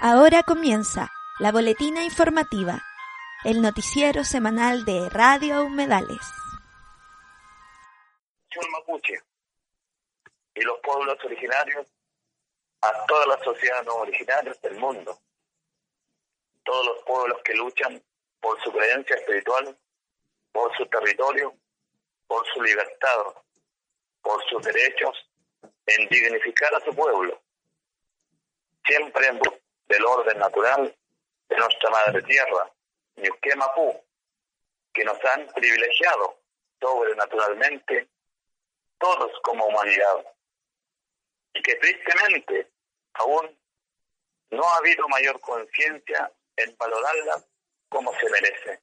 Ahora comienza la boletina informativa, el noticiero semanal de Radio Humedales. Mapuche y los pueblos originarios a todas las sociedades no originarias del mundo, todos los pueblos que luchan por su creencia espiritual, por su territorio, por su libertad, por sus derechos, en dignificar a su pueblo, siempre en busca del orden natural de nuestra madre tierra, Ñuque que nos han privilegiado sobrenaturalmente todos como humanidad y que tristemente aún no ha habido mayor conciencia en valorarla como se merece.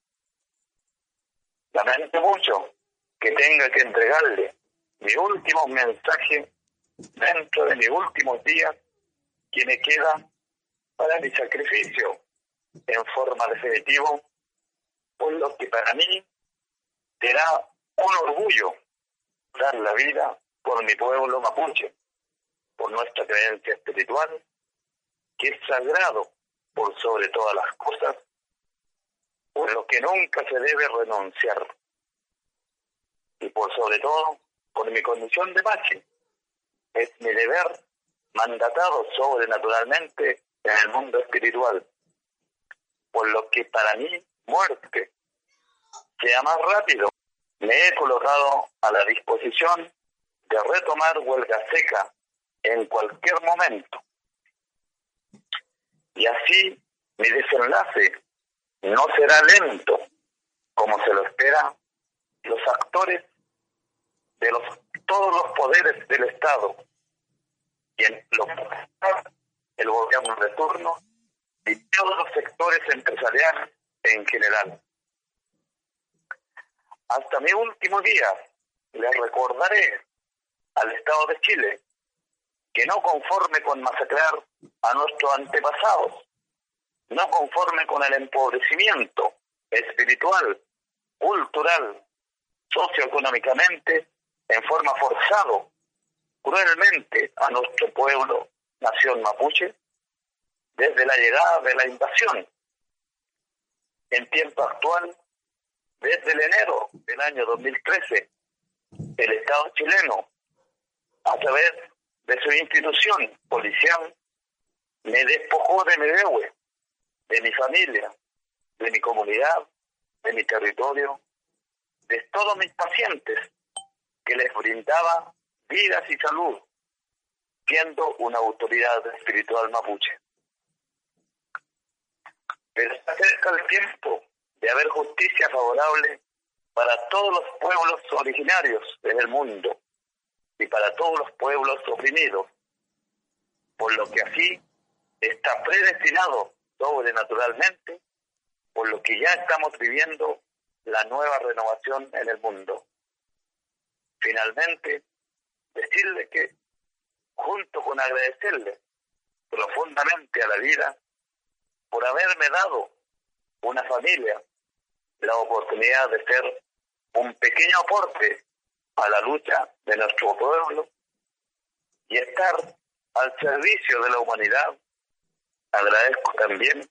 Lamento mucho que tenga que entregarle mi último mensaje dentro de mis últimos días que me queda para mi sacrificio en forma definitiva, por lo que para mí será un orgullo dar la vida por mi pueblo mapuche, por nuestra creencia espiritual, que es sagrado por sobre todas las cosas, por lo que nunca se debe renunciar, y por sobre todo por mi condición de machi. Es mi deber mandatado sobrenaturalmente en el mundo espiritual, por lo que para mí muerte sea más rápido. Me he colocado a la disposición de retomar huelga seca en cualquier momento. Y así mi desenlace no será lento como se lo espera los actores de los todos los poderes del Estado y en los el gobierno de turno y todos los sectores empresariales en general. Hasta mi último día le recordaré al Estado de Chile que no conforme con masacrar a nuestros antepasados, no conforme con el empobrecimiento espiritual, cultural, socioeconómicamente, en forma forzado, cruelmente a nuestro pueblo nación mapuche desde la llegada de la invasión. En tiempo actual, desde el enero del año 2013, el Estado chileno, a través de su institución policial, me despojó de mi deuda, de mi familia, de mi comunidad, de mi territorio, de todos mis pacientes, que les brindaba vidas y salud, siendo una autoridad espiritual mapuche. Pero está cerca el tiempo de haber justicia favorable para todos los pueblos originarios en el mundo y para todos los pueblos oprimidos, por lo que así está predestinado sobrenaturalmente, por lo que ya estamos viviendo la nueva renovación en el mundo. Finalmente, decirle que junto con agradecerle profundamente a la vida por haberme dado una familia la oportunidad de ser un pequeño aporte a la lucha de nuestro pueblo y estar al servicio de la humanidad. Agradezco también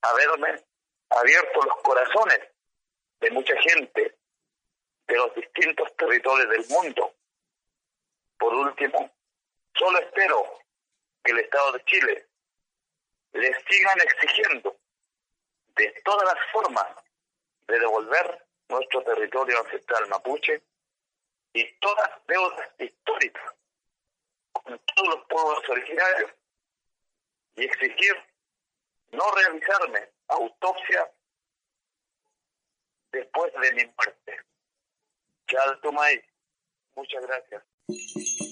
haberme abierto los corazones de mucha gente de los distintos territorios del mundo. Por último, Solo espero que el Estado de Chile le sigan exigiendo de todas las formas de devolver nuestro territorio ancestral mapuche y todas deudas históricas con todos los pueblos originarios y exigir no realizarme autopsia después de mi muerte. Muchas gracias. Thank you.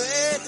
great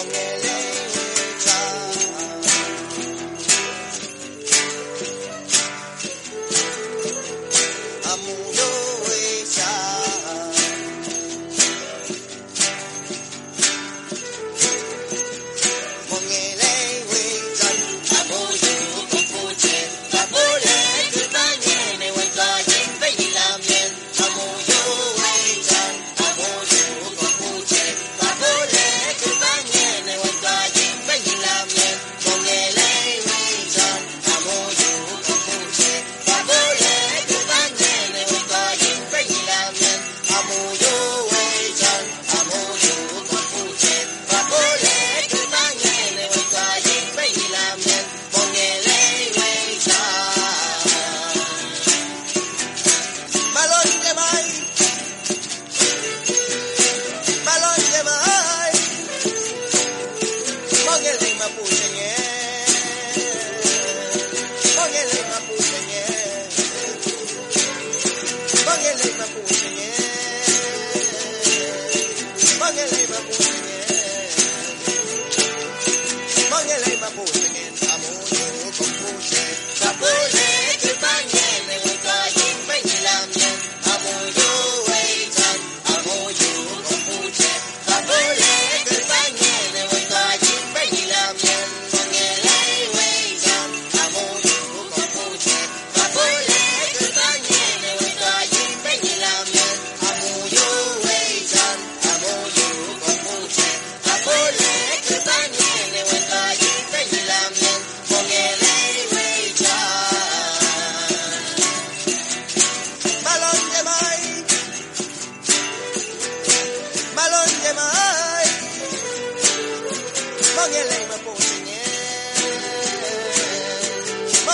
con él.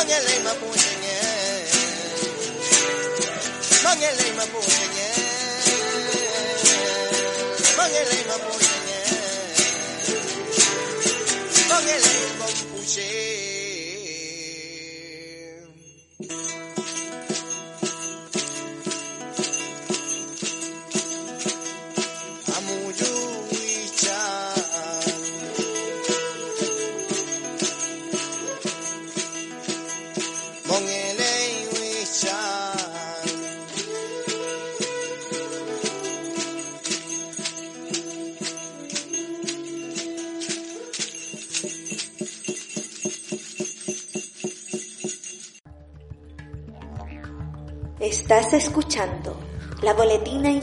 Mangele ma puñe. Mangele ma puñe. Mangele ma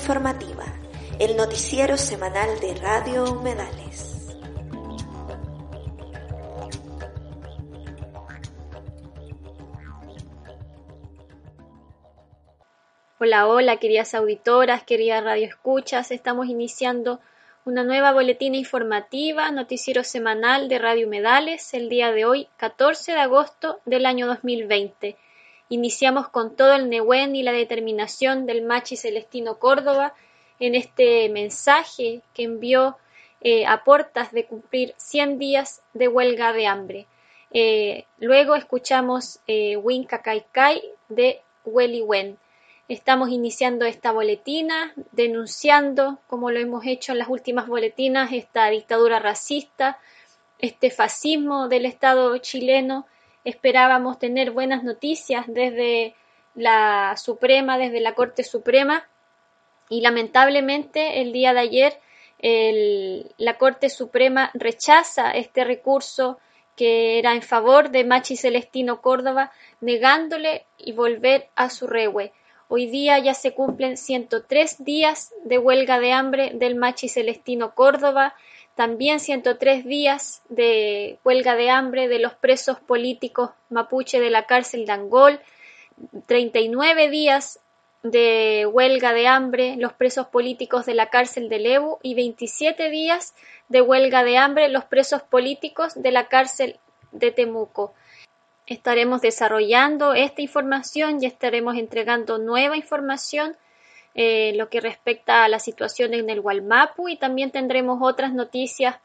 informativa, el noticiero semanal de Radio Humedales. Hola, hola, queridas auditoras, queridas radioescuchas. Estamos iniciando una nueva boletina informativa, noticiero semanal de Radio Humedales, el día de hoy, 14 de agosto del año 2020. Iniciamos con todo el Nehuen y la determinación del Machi Celestino Córdoba en este mensaje que envió eh, a portas de cumplir 100 días de huelga de hambre. Eh, luego escuchamos eh, Winca Kai Kai de Welly Wen. Estamos iniciando esta boletina denunciando, como lo hemos hecho en las últimas boletinas, esta dictadura racista, este fascismo del Estado chileno. Esperábamos tener buenas noticias desde la Suprema, desde la Corte Suprema, y lamentablemente el día de ayer la Corte Suprema rechaza este recurso que era en favor de Machi Celestino Córdoba, negándole y volver a su regue. Hoy día ya se cumplen 103 días de huelga de hambre del Machi Celestino Córdoba, también 103 días de huelga de hambre de los presos políticos mapuche de la cárcel de Angol, 39 días de huelga de hambre los presos políticos de la cárcel de Lebu y 27 días de huelga de hambre los presos políticos de la cárcel de Temuco. Estaremos desarrollando esta información y estaremos entregando nueva información eh, lo que respecta a la situación en el Gualmapu y también tendremos otras noticias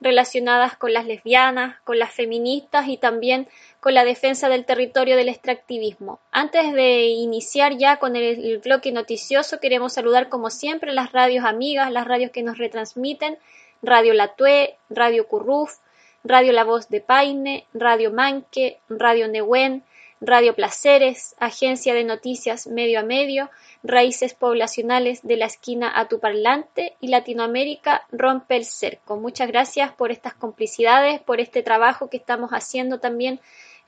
relacionadas con las lesbianas, con las feministas y también con la defensa del territorio del extractivismo. Antes de iniciar ya con el, el bloque noticioso, queremos saludar como siempre las radios amigas, las radios que nos retransmiten, Radio Latue, Radio Curruf, Radio La Voz de Paine, Radio Manque, Radio Nehuen, Radio Placeres, Agencia de Noticias Medio a Medio, Raíces Poblacionales de la Esquina a tu Parlante y Latinoamérica Rompe el Cerco. Muchas gracias por estas complicidades, por este trabajo que estamos haciendo también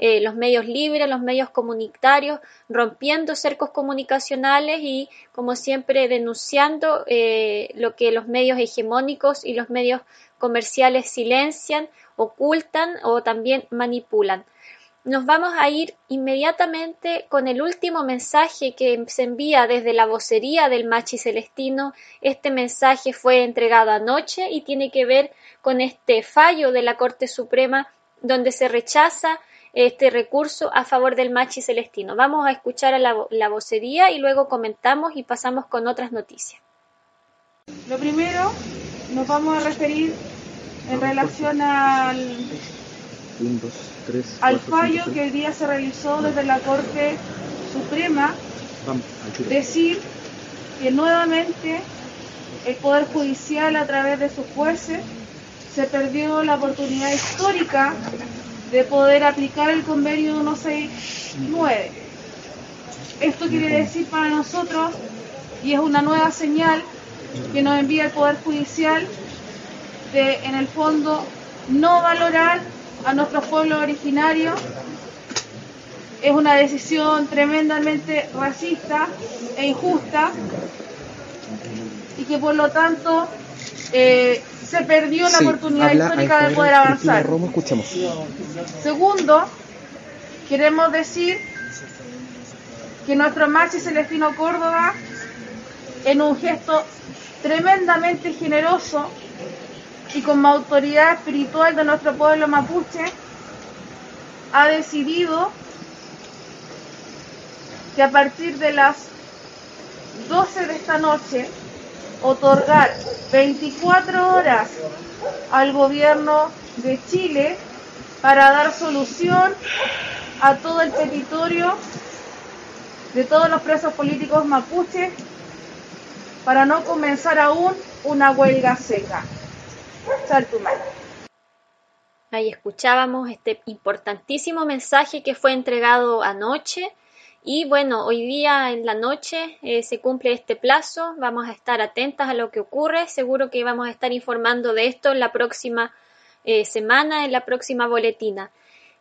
eh, los medios libres, los medios comunitarios, rompiendo cercos comunicacionales y, como siempre, denunciando eh, lo que los medios hegemónicos y los medios comerciales silencian, ocultan o también manipulan. Nos vamos a ir inmediatamente con el último mensaje que se envía desde la vocería del Machi Celestino. Este mensaje fue entregado anoche y tiene que ver con este fallo de la Corte Suprema donde se rechaza este recurso a favor del Machi Celestino. Vamos a escuchar a la, la vocería y luego comentamos y pasamos con otras noticias. Lo primero, nos vamos a referir en relación al, Al fallo que hoy día se realizó desde la Corte Suprema. Vamos, decir que nuevamente el Poder Judicial a través de sus jueces se perdió la oportunidad histórica de poder aplicar el convenio 169. Esto quiere decir para nosotros, y es una nueva señal que nos envía el Poder Judicial, de en el fondo no valorar a nuestros pueblos originarios. Es una decisión tremendamente racista e injusta y que por lo tanto eh, se perdió la Sí, oportunidad histórica de poder avanzar. Romo. Segundo, queremos decir que nuestro Maxi Celestino Córdoba, en un gesto tremendamente generoso y con autoridad espiritual de nuestro pueblo mapuche, ha decidido que a partir de las 12 de esta noche otorgar 24 horas al gobierno de Chile para dar solución a todo el territorio de todos los presos políticos mapuches para no comenzar aún una huelga seca. Ahí escuchábamos este importantísimo mensaje que fue entregado anoche y bueno, hoy día en la noche eh, se cumple este plazo, vamos a estar atentas a lo que ocurre, seguro que vamos a estar informando de esto en la próxima eh, semana, en la próxima boletina.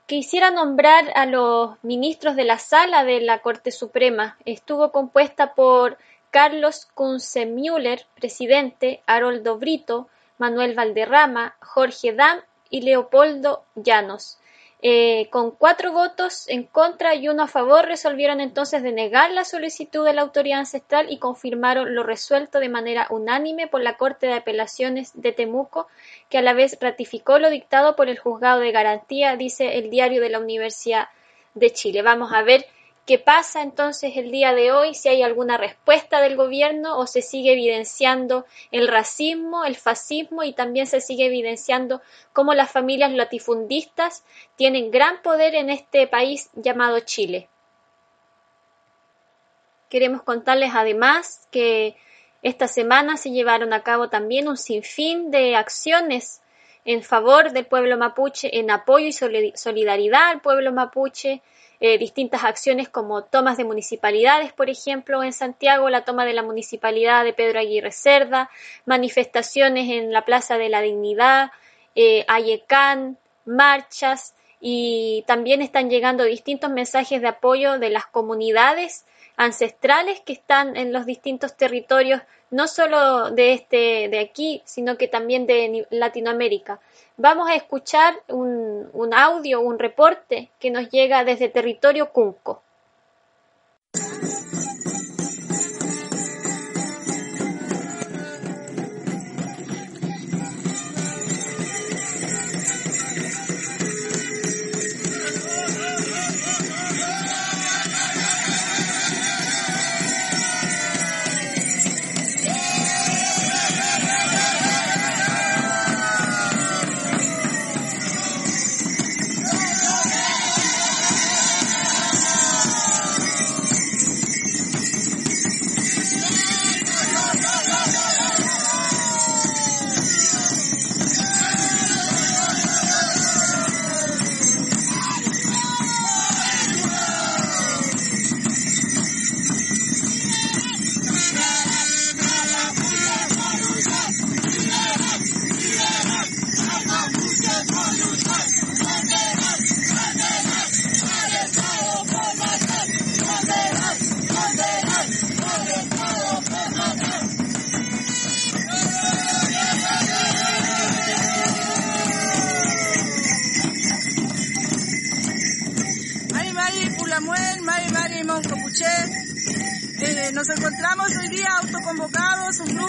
Quisiera nombrar a los ministros de la sala de la Corte Suprema. Estuvo compuesta por Carlos Kunze-Müller, presidente, Haroldo Brito, Manuel Valderrama, Jorge Dam y Leopoldo Llanos. Eh, con cuatro votos en contra y uno a favor, resolvieron entonces denegar la solicitud de la autoridad ancestral y confirmaron lo resuelto de manera unánime por la Corte de Apelaciones de Temuco, que a la vez ratificó lo dictado por el Juzgado de Garantía, dice el diario de la Universidad de Chile. Vamos a ver ¿Qué pasa entonces el día de hoy? Si hay alguna respuesta del gobierno o se sigue evidenciando el racismo, el fascismo y también se sigue evidenciando cómo las familias latifundistas tienen gran poder en este país llamado Chile. Queremos contarles además que esta semana se llevaron a cabo también un sinfín de acciones en favor del pueblo mapuche, en apoyo y solidaridad al pueblo mapuche, eh, distintas acciones como tomas de municipalidades, por ejemplo, en Santiago, la toma de la municipalidad de Pedro Aguirre Cerda, manifestaciones en la Plaza de la Dignidad, eh, Ayecán, marchas y también están llegando distintos mensajes de apoyo de las comunidades ancestrales que están en los distintos territorios, no solo de este de aquí, sino que también de Latinoamérica vamos a escuchar un, un audio, un reporte que nos llega desde territorio Cunco.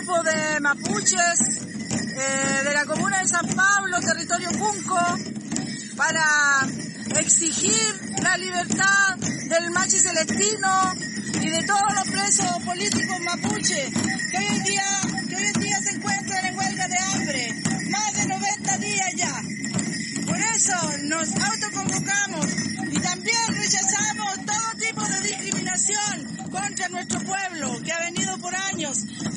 grupo de mapuches eh, de la comuna de San Pablo, territorio Cunco, para exigir la libertad del machi celestino y de todos los presos políticos mapuches que hoy en día, que hoy en día se encuentran en huelga de hambre, más de 90 días ya. Por eso nos autoconvocamos y también rechazamos todo tipo de discriminación contra nuestro pueblo.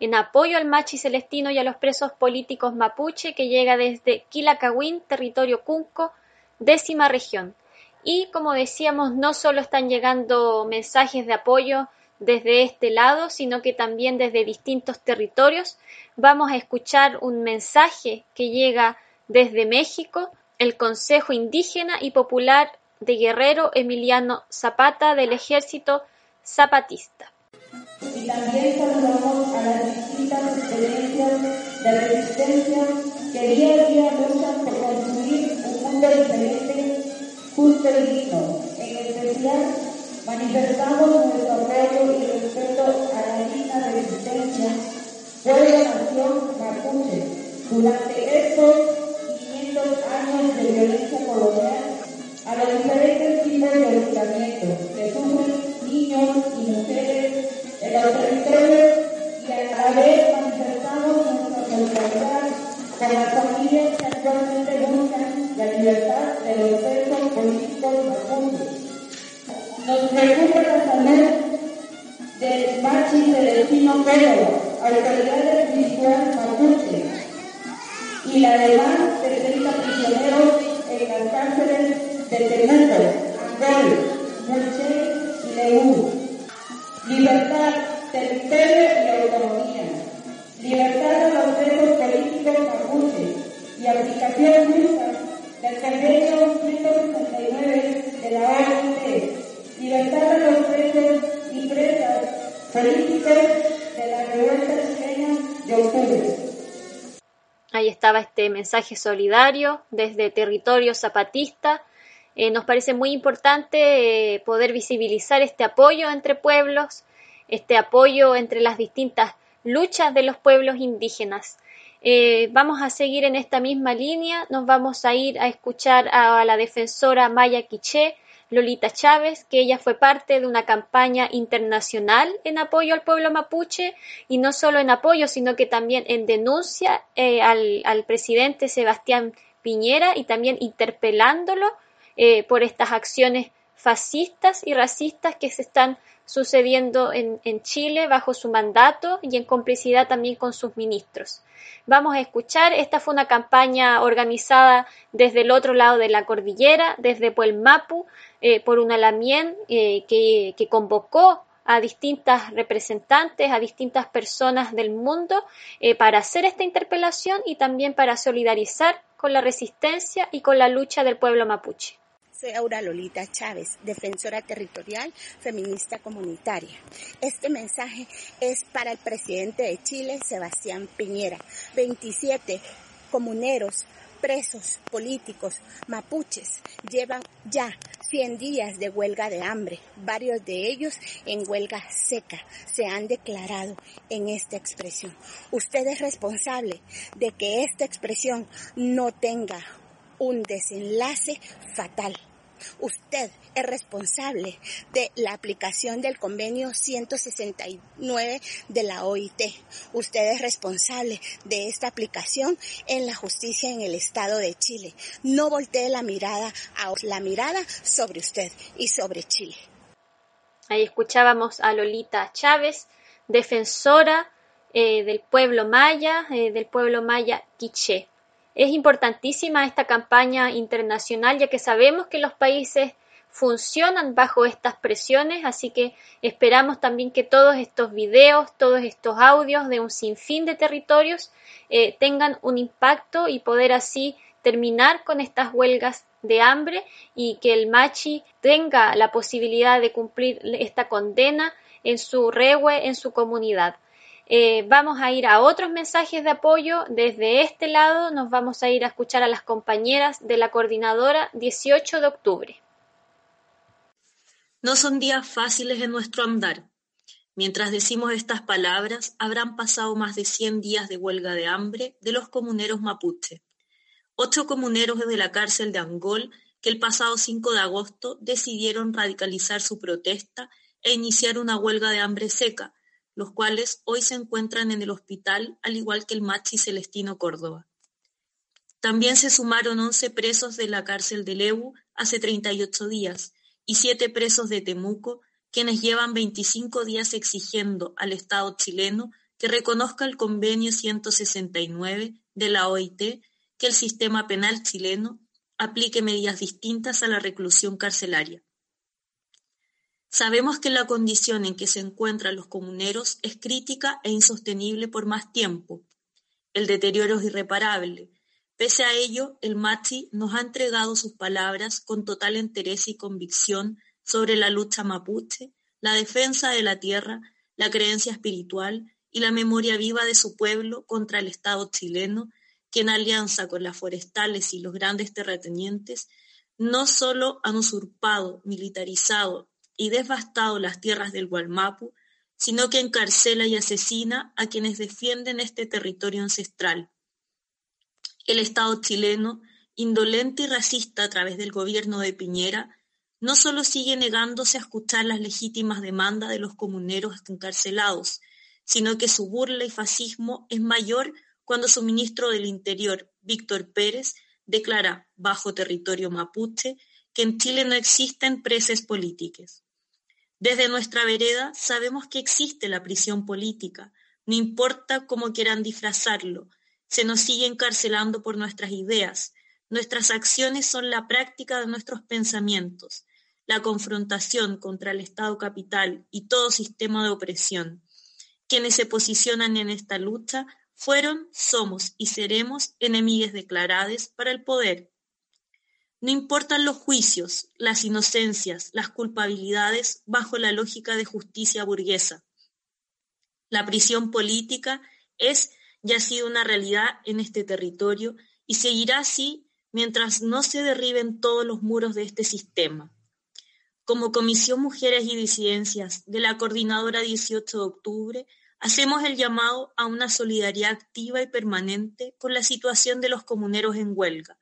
en apoyo al Machi Celestino y a los presos políticos mapuche que llega desde Quilacahuín, territorio Cunco, décima región. Y como decíamos, no solo están llegando mensajes de apoyo desde este lado, sino que también desde distintos territorios. Vamos a escuchar un mensaje que llega desde México, el Consejo Indígena y Popular de Guerrero Emiliano Zapata del Ejército Zapatista. Y también saludamos a las distintas experiencias de resistencia que día a día luchan por construir un mundo diferente, justo y digno. En especial, manifestamos nuestro apoyo y respeto a la digna resistencia pueblo nación mapuche durante estos 500 años de violencia mensaje solidario desde territorio zapatista. Eh, nos parece muy importante eh, poder visibilizar este apoyo entre pueblos, este apoyo entre las distintas luchas de los pueblos indígenas. Eh, vamos a seguir en esta misma línea, nos vamos a ir a escuchar a, la defensora Maya Quiché, Lolita Chávez, que ella fue parte de una campaña internacional en apoyo al pueblo mapuche y no solo en apoyo, sino que también en denuncia eh, al, presidente Sebastián Piñera y también interpelándolo eh, por estas acciones fascistas y racistas que se están sucediendo en, Chile bajo su mandato y en complicidad también con sus ministros. Vamos a escuchar, esta fue una campaña organizada desde el otro lado de la cordillera, desde Puelmapu, eh, por una Lamien eh, que, que convocó a distintas representantes, a distintas personas del mundo eh, para hacer esta interpelación y también para solidarizar con la resistencia y con la lucha del pueblo mapuche. Soy Aura Lolita Chávez, defensora territorial feminista comunitaria. Este mensaje es para el presidente de Chile, Sebastián Piñera. 27 comuneros presos políticos mapuches llevan ya 100 días de huelga de hambre, varios de ellos en huelga seca, se han declarado en esta expresión. Usted es responsable de que esta expresión no tenga un desenlace fatal. Usted es responsable de la aplicación del convenio 169 de la OIT. Usted es responsable de esta aplicación en la justicia en el Estado de Chile. No voltee la mirada a la mirada sobre usted y sobre Chile. Ahí escuchábamos a Lolita Chávez, defensora eh, del pueblo maya, eh, del pueblo maya quiché. Es importantísima esta campaña internacional ya que sabemos que los países funcionan bajo estas presiones, así que esperamos también que todos estos videos, todos estos audios de un sinfín de territorios eh, tengan un impacto y poder así terminar con estas huelgas de hambre y que el Machi tenga la posibilidad de cumplir esta condena en su regue, en su comunidad. Eh, vamos a ir a otros mensajes de apoyo. Desde este lado nos vamos a ir a escuchar a las compañeras de la coordinadora 18 de octubre. No son días fáciles en nuestro andar. Mientras decimos estas palabras, habrán pasado más de 100 días de huelga de hambre de los comuneros mapuche. Ocho comuneros de la cárcel de Angol que el pasado 5 de agosto decidieron radicalizar su protesta e iniciar una huelga de hambre seca, los cuales hoy se encuentran en el hospital, al igual que el machi Celestino Córdoba. También se sumaron 11 presos de la cárcel de Lebu hace 38 días, y siete presos de Temuco, quienes llevan 25 días exigiendo al Estado chileno que reconozca el convenio 169 de la OIT que el sistema penal chileno aplique medidas distintas a la reclusión carcelaria. Sabemos que la condición en que se encuentran los comuneros es crítica e insostenible por más tiempo. El deterioro es irreparable, Pese a ello, el Machi nos ha entregado sus palabras con total interés y convicción sobre la lucha mapuche, la defensa de la tierra, la creencia espiritual y la memoria viva de su pueblo contra el Estado chileno, que en alianza con las forestales y los grandes terratenientes, no solo han usurpado, militarizado y devastado las tierras del Gualmapu, sino que encarcela y asesina a quienes defienden este territorio ancestral. El Estado chileno, indolente y racista a través del gobierno de Piñera, no solo sigue negándose a escuchar las legítimas demandas de los comuneros encarcelados, sino que su burla y fascismo es mayor cuando su ministro del Interior, Víctor Pérez, declara, bajo territorio mapuche, que en Chile no existen presos políticas. Desde nuestra vereda sabemos que existe la prisión política, no importa cómo quieran disfrazarlo, se nos sigue encarcelando por nuestras ideas, nuestras acciones son la práctica de nuestros pensamientos, la confrontación contra el Estado capital y todo sistema de opresión. Quienes se posicionan en esta lucha fueron, somos y seremos enemigues declaradas para el poder. No importan los juicios, las inocencias, las culpabilidades bajo la lógica de justicia burguesa. La prisión política es y ha sido una realidad en este territorio y seguirá así mientras no se derriben todos los muros de este sistema. Como Comisión Mujeres y Disidencias de la Coordinadora 18 de Octubre, hacemos el llamado a una solidaridad activa y permanente con la situación de los comuneros en huelga,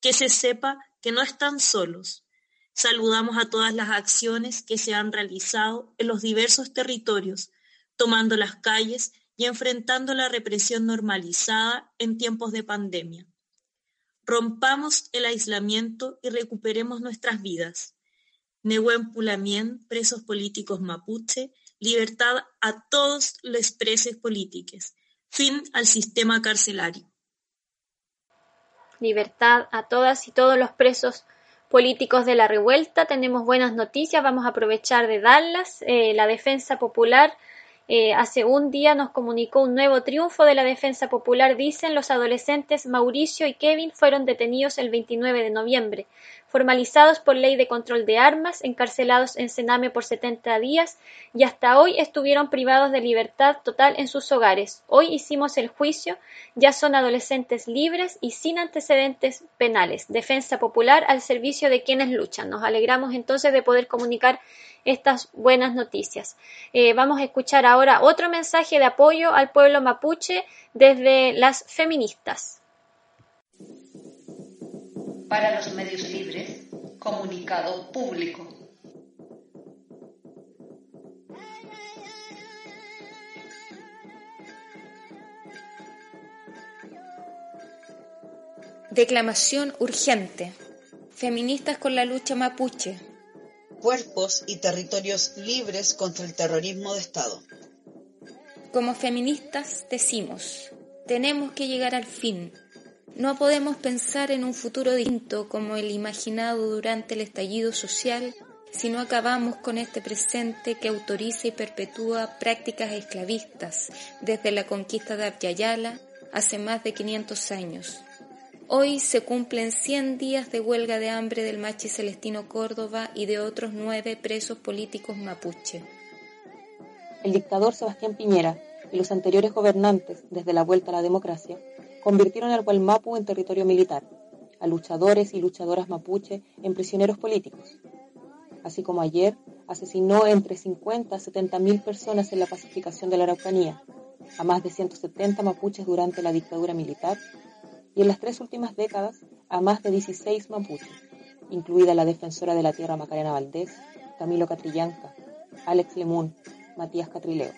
que se sepa que no están solos. Saludamos a todas las acciones que se han realizado en los diversos territorios, tomando las calles y enfrentando la represión normalizada en tiempos de pandemia. Rompamos el aislamiento y recuperemos nuestras vidas. Nehuen Pulamien, presos políticos mapuche, libertad a todos los presos políticos, fin al sistema carcelario. Libertad a todas y todos los presos políticos de la revuelta. Tenemos buenas noticias, vamos a aprovechar de darlas. Eh, la defensa popular eh, hace un día nos comunicó un nuevo triunfo de la defensa popular. Dicen los adolescentes Mauricio y Kevin fueron detenidos el 29 de noviembre formalizados por ley de control de armas, encarcelados en Sename por 70 días y hasta hoy estuvieron privados de libertad total en sus hogares. Hoy hicimos el juicio, ya son adolescentes libres y sin antecedentes penales. Defensa popular al servicio de quienes luchan. Nos alegramos entonces de poder comunicar estas buenas noticias. Eh, vamos a escuchar ahora otro mensaje de apoyo al pueblo mapuche desde las feministas para los medios libres, comunicado público. Declamación urgente. Feministas con la lucha mapuche. Cuerpos y territorios libres contra el terrorismo de Estado. Como feministas decimos, tenemos que llegar al fin no podemos pensar en un futuro distinto como el imaginado durante el estallido social si no acabamos con este presente que autoriza y perpetúa prácticas esclavistas desde la conquista de Abya hace más de 500 años. Hoy se cumplen 100 días de huelga de hambre del machi Celestino Córdoba y de otros nueve presos políticos mapuche. El dictador Sebastián Piñera y los anteriores gobernantes, desde la vuelta a la democracia, convirtieron al Gualmapu en territorio militar, a luchadores y luchadoras mapuche en prisioneros políticos. Así como ayer asesinó entre 50 a 70 mil personas en la pacificación de la Araucanía, a más de 170 mapuches durante la dictadura militar y en las tres últimas décadas a más de 16 mapuches, incluida la defensora de la tierra Macarena Valdés, Camilo Catrillanca, Alex Lemun, Matías Catrileo.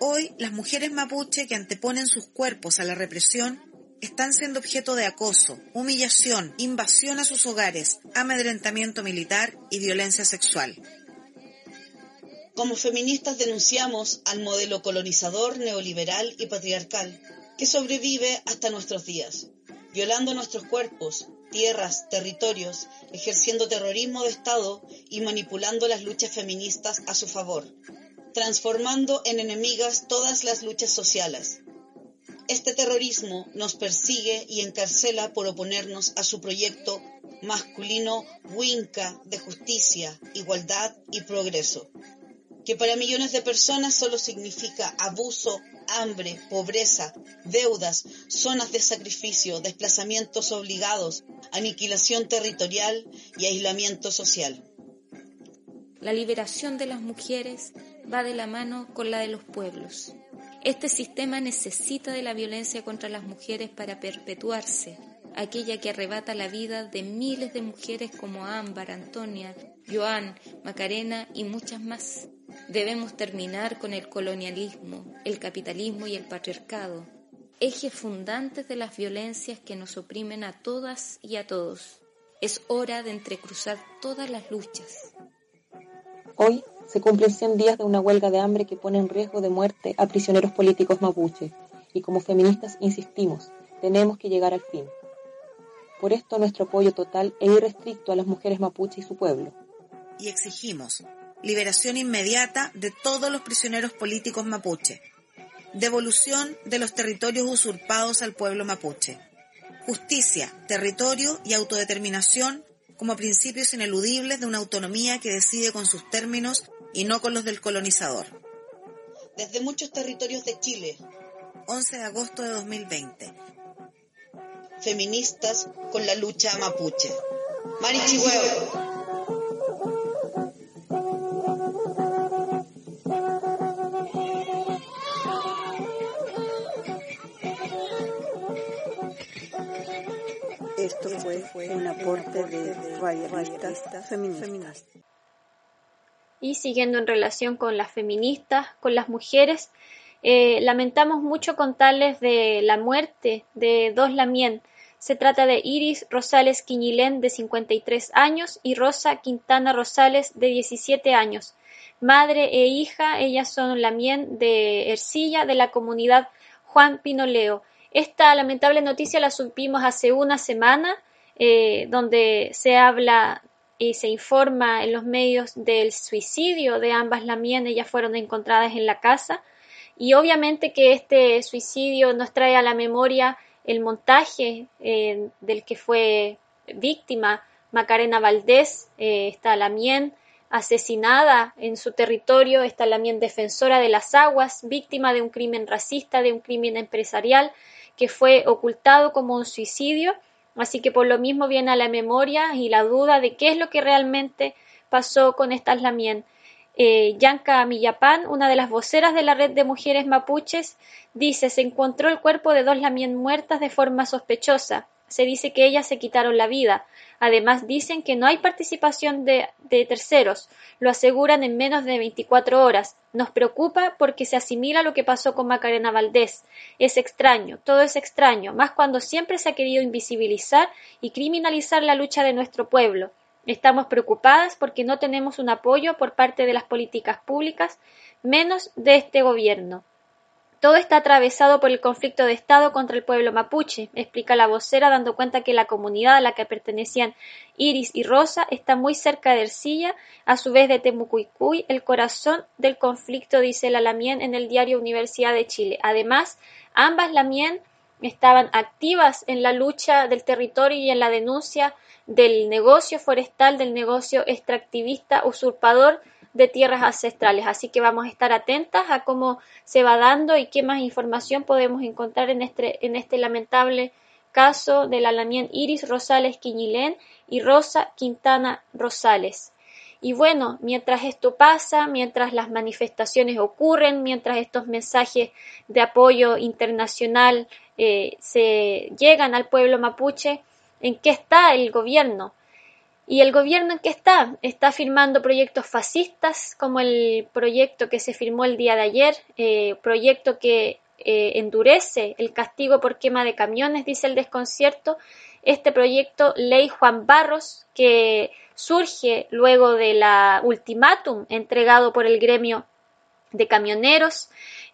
Hoy, las mujeres mapuche que anteponen sus cuerpos a la represión están siendo objeto de acoso, humillación, invasión a sus hogares, amedrentamiento militar y violencia sexual. Como feministas denunciamos al modelo colonizador, neoliberal y patriarcal que sobrevive hasta nuestros días, violando nuestros cuerpos, tierras, territorios, ejerciendo terrorismo de Estado y manipulando las luchas feministas a su favor, transformando en enemigas todas las luchas sociales. Este terrorismo nos persigue y encarcela por oponernos a su proyecto masculino Winca de justicia, igualdad y progreso, que para millones de personas solo significa abuso, hambre, pobreza, deudas, zonas de sacrificio, desplazamientos obligados, aniquilación territorial y aislamiento social. La liberación de las mujeres va de la mano con la de los pueblos. Este sistema necesita de la violencia contra las mujeres para perpetuarse, aquella que arrebata la vida de miles de mujeres como Ámbar, Antonia, Joan, Macarena y muchas más. Debemos terminar con el colonialismo, el capitalismo y el patriarcado, ejes fundantes de las violencias que nos oprimen a todas y a todos. Es hora de entrecruzar todas las luchas. Hoy se cumplen 100 días de una huelga de hambre que pone en riesgo de muerte a prisioneros políticos mapuche, y como feministas insistimos, tenemos que llegar al fin. Por esto nuestro apoyo total e irrestricto a las mujeres mapuche y su pueblo. Y exigimos liberación inmediata de todos los prisioneros políticos mapuche, devolución de los territorios usurpados al pueblo mapuche, justicia, territorio y autodeterminación como principios ineludibles de una autonomía que decide con sus términos y no con los del colonizador. Desde muchos territorios de Chile, 11 de agosto de 2020. Feministas con la lucha mapuche. Marichihueo. De feministas. Y siguiendo en relación con las feministas, con las mujeres, eh, lamentamos mucho contarles de la muerte de dos Lamien. Se trata de Iris Rosales Quiñilén, de 53 años, y Rosa Quintana Rosales, de 17 años. Madre e hija, ellas son Lamien de Ercilla, de la comunidad Juan Pinoleo. Esta lamentable noticia la supimos hace una semana, eh, donde se habla y se informa en los medios del suicidio de ambas Lamien, ellas fueron encontradas en la casa. Y obviamente que este suicidio nos trae a la memoria el montaje eh, del que fue víctima Macarena Valdés, eh, esta Lamien asesinada en su territorio, esta Lamien defensora de las aguas, víctima de un crimen racista, de un crimen empresarial que fue ocultado como un suicidio Así que por lo mismo viene a la memoria y la duda de qué es lo que realmente pasó con estas lamien. Eh, Yanka Millapán, una de las voceras de la red de mujeres mapuches, dice se encontró el cuerpo de dos lamien muertas de forma sospechosa. Se dice que ellas se quitaron la vida. Además dicen que no hay participación de, terceros. Lo aseguran en menos de 24 horas. Nos preocupa porque se asimila lo que pasó con Macarena Valdés. Es extraño, todo es extraño, más cuando siempre se ha querido invisibilizar y criminalizar la lucha de nuestro pueblo. Estamos preocupadas porque no tenemos un apoyo por parte de las políticas públicas, menos de este gobierno. Todo está atravesado por el conflicto de Estado contra el pueblo mapuche, explica la vocera, dando cuenta que la comunidad a la que pertenecían Iris y Rosa está muy cerca de Ercilla, a su vez de Temucuicuy, el corazón del conflicto, dice la Lamien en el diario Universidad de Chile. Además, ambas Lamien estaban activas en la lucha del territorio y en la denuncia del negocio forestal, del negocio extractivista usurpador de tierras ancestrales. Así que vamos a estar atentas a cómo se va dando y qué más información podemos encontrar en este, en este lamentable caso de la lamien Iris Rosales Quiñilén y Rosa Quintana Rosales. Y bueno, mientras esto pasa, mientras las manifestaciones ocurren, mientras estos mensajes de apoyo internacional eh, se llegan al pueblo mapuche, ¿en qué está el gobierno? ¿Y el gobierno en qué está? Está firmando proyectos fascistas, como el proyecto que se firmó el día de ayer, eh, proyecto que eh, endurece el castigo por quema de camiones, dice el desconcierto. Este proyecto, Ley Juan Barros, que surge luego de la ultimátum entregado por el gremio de camioneros,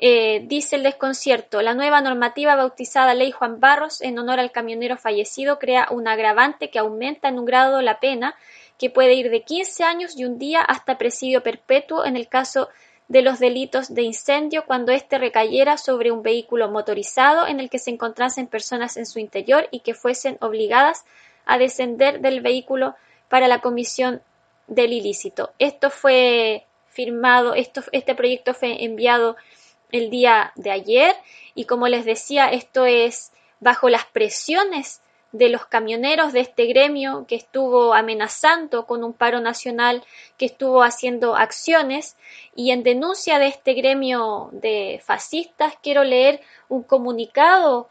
eh, dice el desconcierto, la nueva normativa bautizada Ley Juan Barros en honor al camionero fallecido crea un agravante que aumenta en un grado la pena que puede ir de 15 años y un día hasta presidio perpetuo en el caso de los delitos de incendio cuando éste recayera sobre un vehículo motorizado en el que se encontrasen personas en su interior y que fuesen obligadas a descender del vehículo para la comisión del ilícito. Esto fue firmado, esto, este proyecto fue enviado el día de ayer y como les decía, esto es bajo las presiones de los camioneros de este gremio que estuvo amenazando con un paro nacional, que estuvo haciendo acciones y en denuncia de este gremio de fascistas quiero leer un comunicado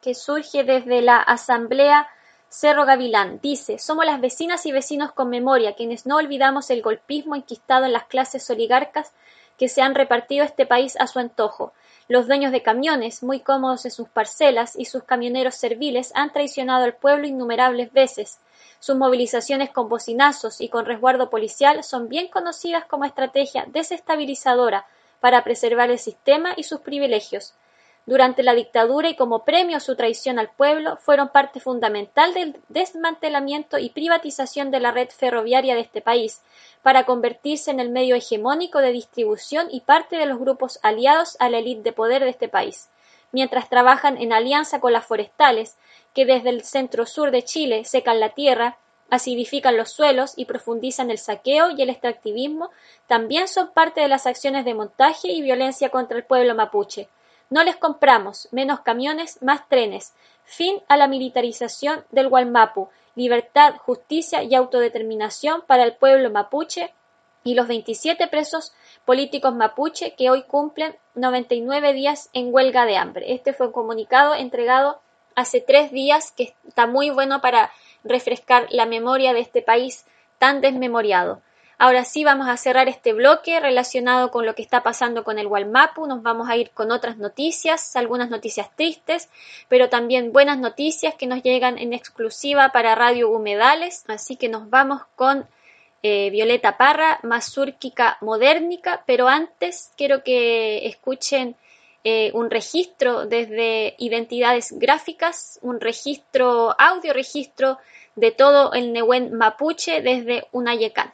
que surge desde la Asamblea Cerro Gavilán. Dice, somos las vecinas y vecinos con memoria, quienes no olvidamos el golpismo enquistado en las clases oligarcas que se han repartido este país a su antojo. Los dueños de camiones, muy cómodos en sus parcelas, y sus camioneros serviles han traicionado al pueblo innumerables veces. Sus movilizaciones con bocinazos y con resguardo policial son bien conocidas como estrategia desestabilizadora para preservar el sistema y sus privilegios durante la dictadura y como premio a su traición al pueblo, fueron parte fundamental del desmantelamiento y privatización de la red ferroviaria de este país, para convertirse en el medio hegemónico de distribución y parte de los grupos aliados a la élite de poder de este país, mientras trabajan en alianza con las forestales, que desde el centro sur de Chile secan la tierra, acidifican los suelos y profundizan el saqueo y el extractivismo, también son parte de las acciones de montaje y violencia contra el pueblo mapuche, no les compramos, menos camiones, más trenes. Fin a la militarización del Gualmapu. Libertad, justicia y autodeterminación para el pueblo mapuche y los 27 presos políticos mapuche que hoy cumplen 99 días en huelga de hambre. Este fue un comunicado entregado hace tres días que está muy bueno para refrescar la memoria de este país tan desmemoriado. Ahora sí vamos a cerrar este bloque relacionado con lo que está pasando con el Walmapu. Nos vamos a ir con otras noticias, algunas noticias tristes, pero también buenas noticias que nos llegan en exclusiva para Radio Humedales. Así que nos vamos con eh, Violeta Parra, Mazúrquica Modernica, pero antes quiero que escuchen eh, un registro desde identidades gráficas, un registro, audio registro de todo el Nehuen Mapuche desde Unayecán.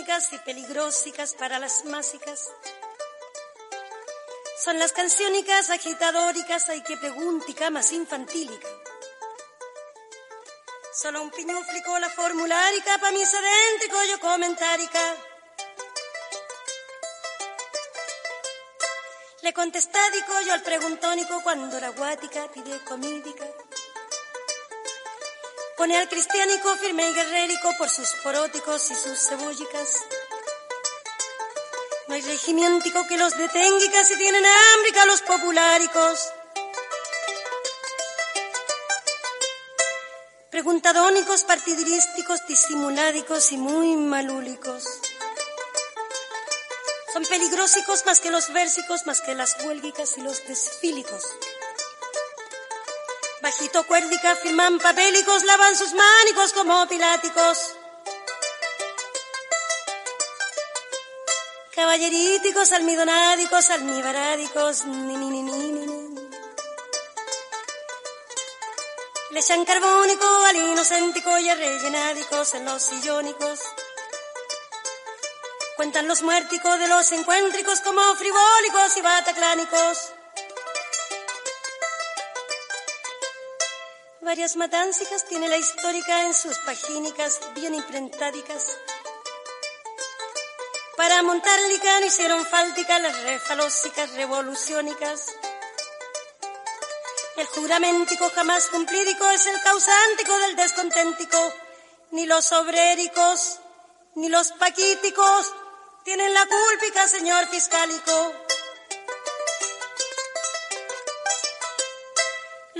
Y peligrosicas para las másicas. Son las canciónicas agitadóricas, hay que preguntica más infantílica. Solo un piñuflico la formulárica pa' mi sedéntrico yo comentárica. Le contestádico yo al preguntónico cuando la guática pide comídica. Pone al cristiánico firme y guerrérico por sus poróticos y sus cebollicas. No hay regimientico que los detenga y casi tienen hambre a los populáricos. Preguntadónicos, partidirísticos, disimuládicos y muy malúlicos. Son peligrosicos más que los versicos, más que las huélgicas y los desfílicos. Bajito cuérdica firman papélicos, lavan sus mánicos como piláticos. Caballeríticos, almidonádicos, almibarádicos, ni, ni, ni, ni, ni, ni. Le echan carbónico al inocéntico y a rellenádicos en los sillónicos. Cuentan los muérticos de los encuéntricos como frivólicos y bataclánicos. Varias matáncicas tiene la histórica en sus pagínicas bien imprentádicas. Para montar licán hicieron fálticas las refalósicas revoluciónicas. El juramentico jamás cumplídico es el causántico del desconténtico. Ni los obréricos, ni los paquíticos tienen la cúlpica, señor fiscálico.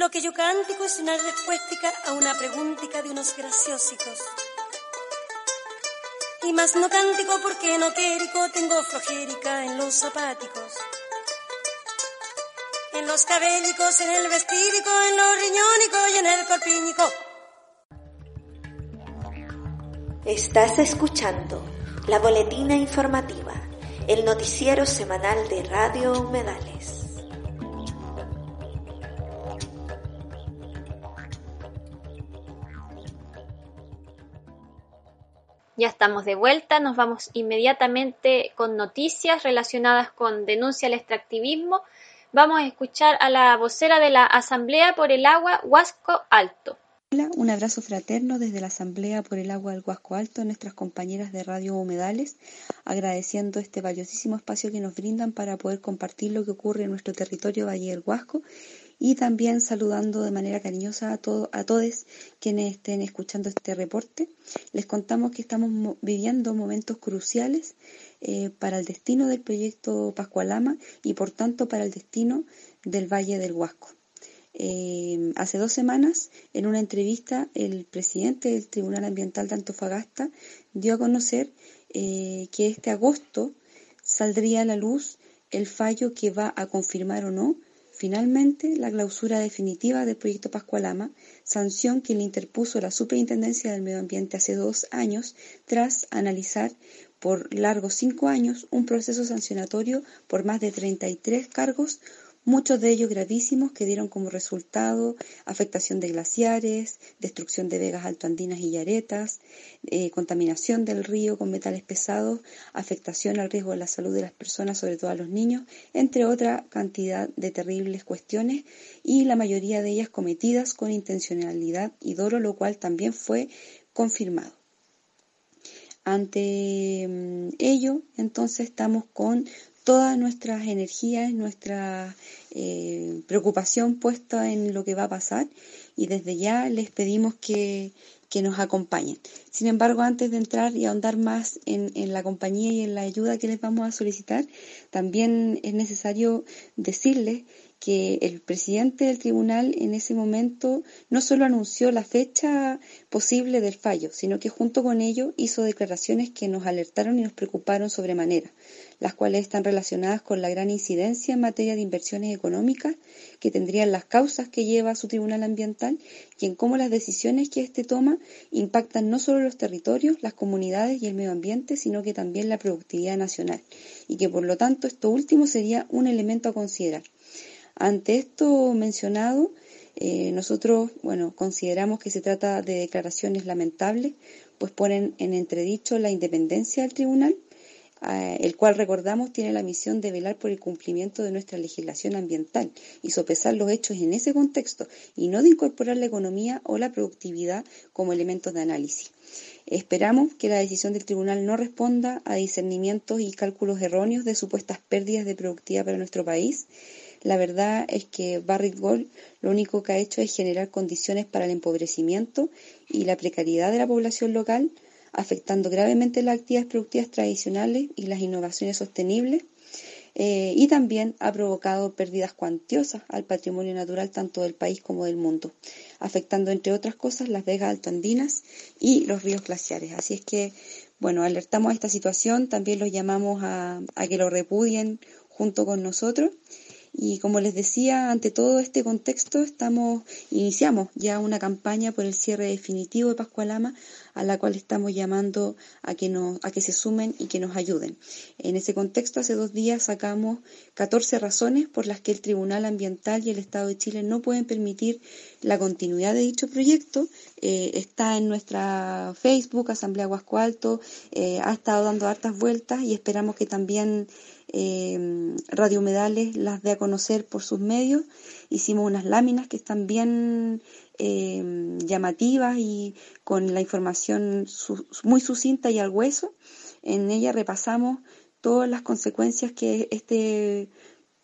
Lo que yo cántico es una respuesta a una preguntica de unos graciosicos. Y más no cántico porque no quérico tengo flojérica en los zapáticos. En los cabellicos, en el vestídico, en los riñónicos y en el corpínico. Estás escuchando la boletina informativa, el noticiero semanal de Radio Humedales. Ya estamos de vuelta, nos vamos inmediatamente con noticias relacionadas con denuncia al extractivismo. Vamos a escuchar a la vocera de la Asamblea por el Agua, Huasco Alto. Un abrazo fraterno desde la Asamblea por el Agua del Huasco Alto, nuestras compañeras de Radio Humedales, agradeciendo este valiosísimo espacio que nos brindan para poder compartir lo que ocurre en nuestro territorio Valle del Huasco y también saludando de manera cariñosa a, todo, a todos quienes estén escuchando este reporte. Les contamos que estamos viviendo momentos cruciales eh, para el destino del proyecto Pascualama y por tanto para el destino del Valle del Huasco. Eh, hace dos semanas, en una entrevista, el presidente del Tribunal Ambiental de Antofagasta dio a conocer eh, que este agosto saldría a la luz el fallo que va a confirmar o no Finalmente, la clausura definitiva del proyecto Pascualama, sanción que le interpuso la Superintendencia del Medio Ambiente hace dos años, tras analizar por largos cinco años un proceso sancionatorio por más de 33 cargos muchos de ellos gravísimos que dieron como resultado afectación de glaciares, destrucción de vegas altoandinas y yaretas, eh, contaminación del río con metales pesados, afectación al riesgo de la salud de las personas, sobre todo a los niños, entre otra cantidad de terribles cuestiones y la mayoría de ellas cometidas con intencionalidad y dolo, lo cual también fue confirmado. Ante mm, ello, entonces estamos con todas nuestras energías, nuestra eh, preocupación puesta en lo que va a pasar y desde ya les pedimos que, que nos acompañen. Sin embargo, antes de entrar y ahondar más en, en, la compañía y en la ayuda que les vamos a solicitar, también es necesario decirles que el presidente del tribunal en ese momento no solo anunció la fecha posible del fallo, sino que junto con ello hizo declaraciones que nos alertaron y nos preocuparon sobremanera, las cuales están relacionadas con la gran incidencia en materia de inversiones económicas que tendrían las causas que lleva su tribunal ambiental y en cómo las decisiones que éste toma impactan no solo los territorios, las comunidades y el medio ambiente, sino que también la productividad nacional, y que por lo tanto esto último sería un elemento a considerar. Ante esto mencionado, eh, nosotros, bueno, consideramos que se trata de declaraciones lamentables, pues ponen en entredicho la independencia del tribunal, eh, el cual recordamos tiene la misión de velar por el cumplimiento de nuestra legislación ambiental y sopesar los hechos en ese contexto y no de incorporar la economía o la productividad como elementos de análisis. Esperamos que la decisión del tribunal no responda a discernimientos y cálculos erróneos de supuestas pérdidas de productividad para nuestro país la verdad es que Barrick Gold lo único que ha hecho es generar condiciones para el empobrecimiento y la precariedad de la población local, afectando gravemente las actividades productivas tradicionales y las innovaciones sostenibles. Eh, y también ha provocado pérdidas cuantiosas al patrimonio natural tanto del país como del mundo, afectando entre otras cosas las vegas altoandinas y los ríos glaciares. Así es que bueno, alertamos a esta situación, también los llamamos a, a que lo repudien junto con nosotros y como les decía, ante todo este contexto estamos iniciamos ya una campaña por el cierre definitivo de Pascualama a la cual estamos llamando a que nos a que se sumen y que nos ayuden. En ese contexto hace dos días sacamos 14 razones por las que el Tribunal Ambiental y el Estado de Chile no pueden permitir la continuidad de dicho proyecto. Eh, está en nuestra Facebook Asamblea Huasco Alto, eh, ha estado dando hartas vueltas y esperamos que también eh, Radio Humedales las dé a conocer por sus medios. Hicimos unas láminas que están bien eh, llamativas y con la información muy sucinta y al hueso. En ella repasamos todas las consecuencias que este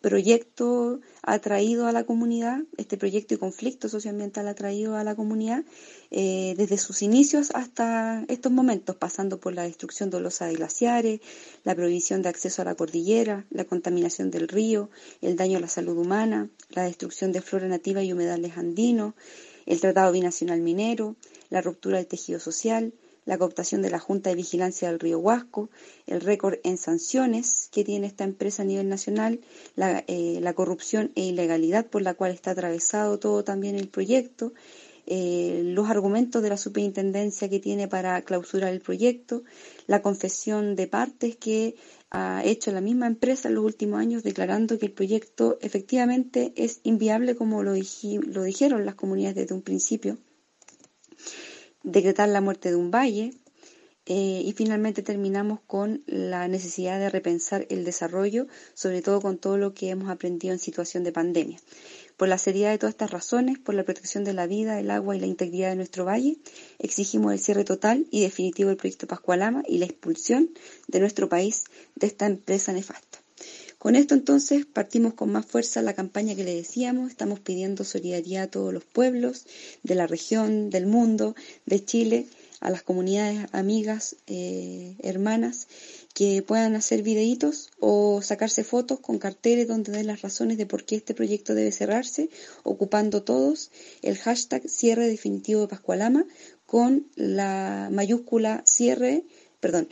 proyecto ha traído a la comunidad, este proyecto y conflicto socioambiental ha traído a la comunidad eh, desde sus inicios hasta estos momentos, pasando por la destrucción dolosa de glaciares, la prohibición de acceso a la cordillera, la contaminación del río, el daño a la salud humana, la destrucción de flora nativa y humedales andinos, el tratado binacional minero, la ruptura del tejido social, la cooptación de la Junta de Vigilancia del Río Huasco, el récord en sanciones que tiene esta empresa a nivel nacional, la, eh, la corrupción e ilegalidad por la cual está atravesado todo también el proyecto, eh, los argumentos de la superintendencia que tiene para clausurar el proyecto, la confesión de partes que ha hecho la misma empresa en los últimos años declarando que el proyecto efectivamente es inviable como lo, lo dijeron las comunidades desde un principio decretar la muerte de un valle eh, y finalmente terminamos con la necesidad de repensar el desarrollo, sobre todo con todo lo que hemos aprendido en situación de pandemia. Por la seriedad de todas estas razones, por la protección de la vida, el agua y la integridad de nuestro valle, exigimos el cierre total y definitivo del proyecto Pascualama y la expulsión de nuestro país de esta empresa nefasta. Con esto entonces partimos con más fuerza la campaña que le decíamos, estamos pidiendo solidaridad a todos los pueblos de la región, del mundo, de Chile, a las comunidades amigas, eh, hermanas, que puedan hacer videitos o sacarse fotos con carteles donde den las razones de por qué este proyecto debe cerrarse, ocupando todos el hashtag cierre definitivo de Pascualama con la mayúscula cierre, perdón,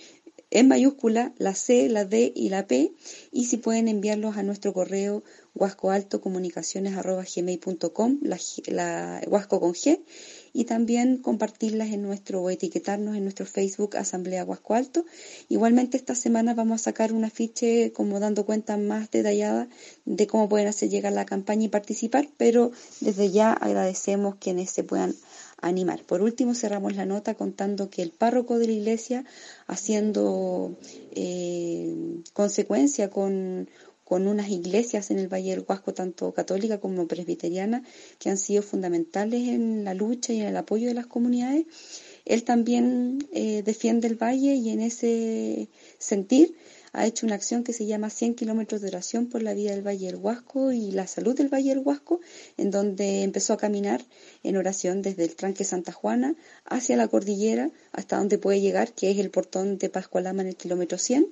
en mayúscula la C, la D y la P y si pueden enviarlos a nuestro correo huascoaltocomunicaciones.gmail.com, la, la huasco con G y también compartirlas en nuestro o etiquetarnos en nuestro Facebook Asamblea Huasco Alto. Igualmente esta semana vamos a sacar un afiche como dando cuenta más detallada de cómo pueden hacer llegar la campaña y participar, pero desde ya agradecemos quienes se puedan animar. Por último, cerramos la nota contando que el párroco de la iglesia, haciendo eh, consecuencia con, con unas iglesias en el Valle del Huasco, tanto católica como presbiteriana, que han sido fundamentales en la lucha y en el apoyo de las comunidades. Él también eh, defiende el valle y en ese sentir ha hecho una acción que se llama 100 kilómetros de oración por la vida del Valle del Huasco y la salud del Valle del Huasco, en donde empezó a caminar en oración desde el tranque Santa Juana hacia la cordillera, hasta donde puede llegar, que es el portón de Pascualama en el kilómetro 100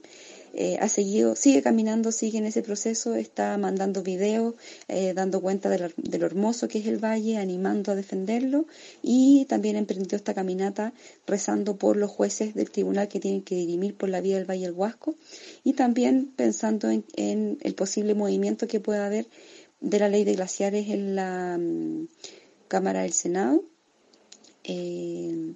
eh, ha seguido, sigue caminando, sigue en ese proceso, está mandando videos, eh, dando cuenta de lo, hermoso que es el valle, animando a defenderlo y también emprendió esta caminata rezando por los jueces del tribunal que tienen que dirimir por la vida del Valle del Huasco y también pensando en, el posible movimiento que pueda haber de la ley de glaciares en la mm, Cámara del Senado. Eh,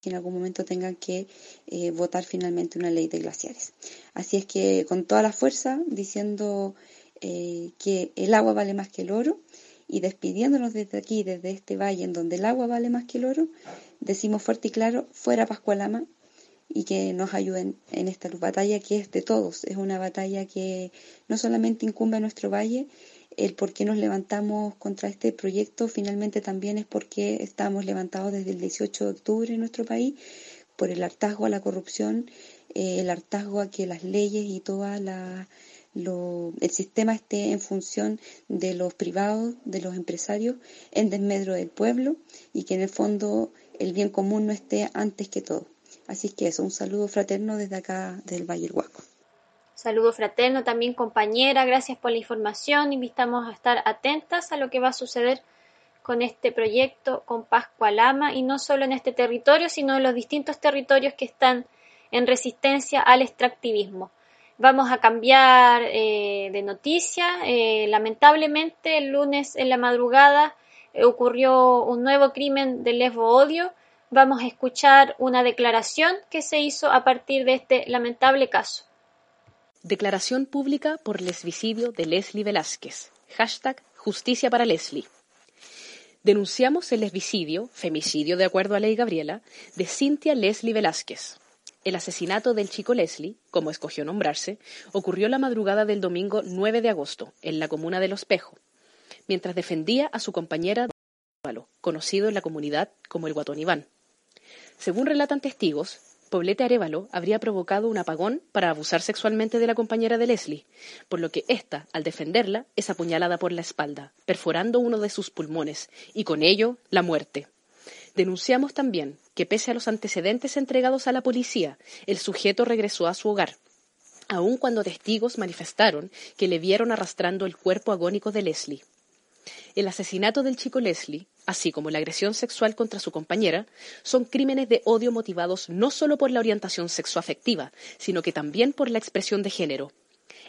que en algún momento tengan que eh, votar finalmente una ley de glaciares. Así es que con toda la fuerza, diciendo eh, que el agua vale más que el oro y despidiéndonos desde aquí, desde este valle en donde el agua vale más que el oro, decimos fuerte y claro, fuera Pascualama y que nos ayuden en esta batalla que es de todos. Es una batalla que no solamente incumbe a nuestro valle, el por qué nos levantamos contra este proyecto finalmente también es porque estamos levantados desde el 18 de octubre en nuestro país por el hartazgo a la corrupción, eh, el hartazgo a que las leyes y toda la el sistema esté en función de los privados, de los empresarios, en desmedro del pueblo y que en el fondo el bien común no esté antes que todo. Así que eso, un saludo fraterno desde acá del Valle del Huasco. Saludo fraterno también compañera, gracias por la información, invitamos a estar atentas a lo que va a suceder con este proyecto, con Pascua Lama, y no solo en este territorio, sino en los distintos territorios que están en resistencia al extractivismo. Vamos a cambiar eh, de noticia. Eh, lamentablemente, el lunes en la madrugada eh, ocurrió un nuevo crimen de lesbo odio. Vamos a escuchar una declaración que se hizo a partir de este lamentable caso. Declaración pública por lesbicidio de Leslie Velázquez. Hashtag Justicia para Leslie. Denunciamos el lesbicidio, femicidio de acuerdo a ley Gabriela, de Cintia Leslie Velázquez, el asesinato del chico Leslie, como escogió nombrarse, ocurrió la madrugada del domingo 9 de agosto, en la comuna de Los Pejo, mientras defendía a su compañera conocido en la comunidad como el Guatón Iván. Según relatan testigos, Poblete Arevalo habría provocado un apagón para abusar sexualmente de la compañera de Leslie, por lo que ésta, al defenderla, es apuñalada por la espalda, perforando uno de sus pulmones, y con ello la muerte. Denunciamos también que pese a los antecedentes entregados a la policía, el sujeto regresó a su hogar, aun cuando testigos manifestaron que le vieron arrastrando el cuerpo agónico de Leslie. El asesinato del chico Leslie, así como la agresión sexual contra su compañera, son crímenes de odio motivados no solo por la orientación sexoafectiva, sino que también por la expresión de género,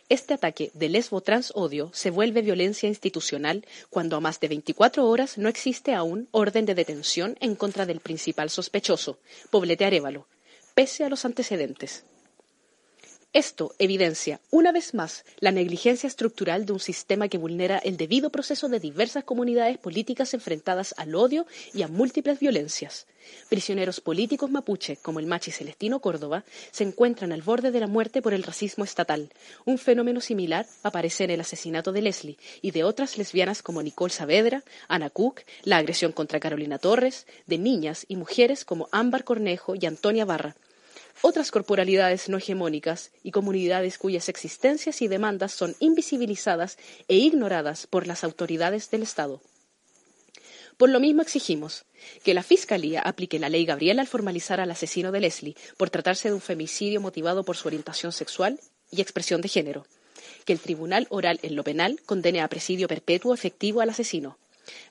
este ataque de lesbo-trans-odio se vuelve violencia institucional cuando a más de 24 horas no existe aún orden de detención en contra del principal sospechoso, Poblete Arevalo, pese a los antecedentes. Esto evidencia, una vez más, la negligencia estructural de un sistema que vulnera el debido proceso de diversas comunidades políticas enfrentadas al odio y a múltiples violencias. Prisioneros políticos mapuche, como el machi Celestino Córdoba, se encuentran al borde de la muerte por el racismo estatal. Un fenómeno similar aparece en el asesinato de Leslie y de otras lesbianas como Nicole Saavedra, Ana Cook, la agresión contra Carolina Torres, de niñas y mujeres como Ámbar Cornejo y Antonia Barra otras corporalidades no hegemónicas y comunidades cuyas existencias y demandas son invisibilizadas e ignoradas por las autoridades del Estado. Por lo mismo exigimos que la Fiscalía aplique la ley Gabriel al formalizar al asesino de Leslie por tratarse de un femicidio motivado por su orientación sexual y expresión de género, que el Tribunal Oral en lo Penal condene a presidio perpetuo efectivo al asesino,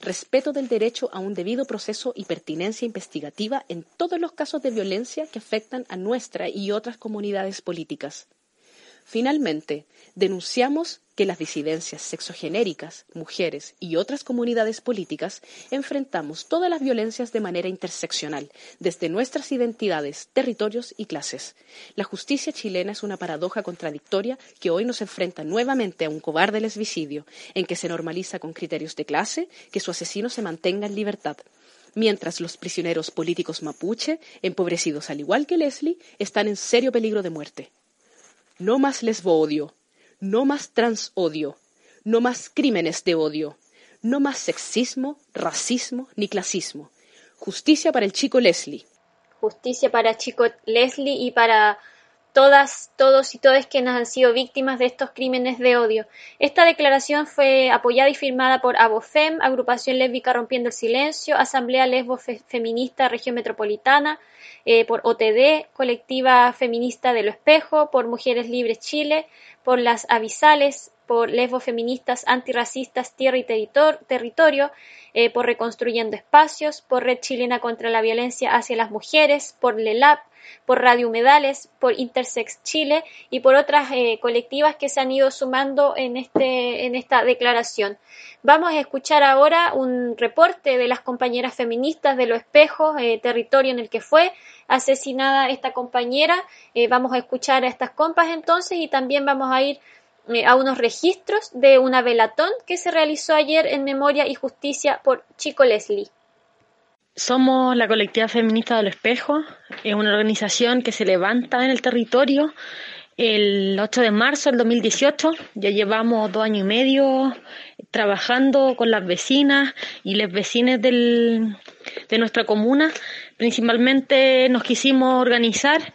respeto del derecho a un debido proceso y pertinencia investigativa en todos los casos de violencia que afectan a nuestra y otras comunidades políticas. Finalmente, denunciamos que las disidencias sexogenéricas, mujeres y otras comunidades políticas enfrentamos todas las violencias de manera interseccional, desde nuestras identidades, territorios y clases. La justicia chilena es una paradoja contradictoria que hoy nos enfrenta nuevamente a un cobarde lesbicidio, en que se normaliza con criterios de clase que su asesino se mantenga en libertad mientras los prisioneros políticos mapuche, empobrecidos al igual que Leslie, están en serio peligro de muerte. No más lesbo-odio, no más transodio, no más crímenes de odio, no más sexismo, racismo ni clasismo. Justicia para el chico Leslie. Justicia para chico Leslie y para todas, todos y todas quienes han sido víctimas de estos crímenes de odio. Esta declaración fue apoyada y firmada por ABOFEM, Agrupación Lésbica Rompiendo el Silencio, Asamblea Lesbo Feminista Región Metropolitana, eh, por OTD, Colectiva Feminista de Lo Espejo, por Mujeres Libres Chile, por las Avisales, por Lesbo Feministas Antirracistas Tierra y Territorio, eh, por Reconstruyendo Espacios, por Red Chilena contra la Violencia hacia las Mujeres, por LELAP, por Radio Humedales, por Intersex Chile y por otras eh, colectivas que se han ido sumando en, este, en esta declaración. Vamos a escuchar ahora un reporte de las compañeras feministas de Los Espejos, eh, territorio en el que fue asesinada esta compañera. Eh, vamos a escuchar a estas compas entonces y también vamos a ir a unos registros de una velatón que se realizó ayer en Memoria y Justicia por Chico Leslie. Somos la colectiva feminista del espejo, es una organización que se levanta en el territorio el 8 de marzo del 2018. Ya llevamos dos años y medio trabajando con las vecinas y los vecinos de nuestra comuna. Principalmente nos quisimos organizar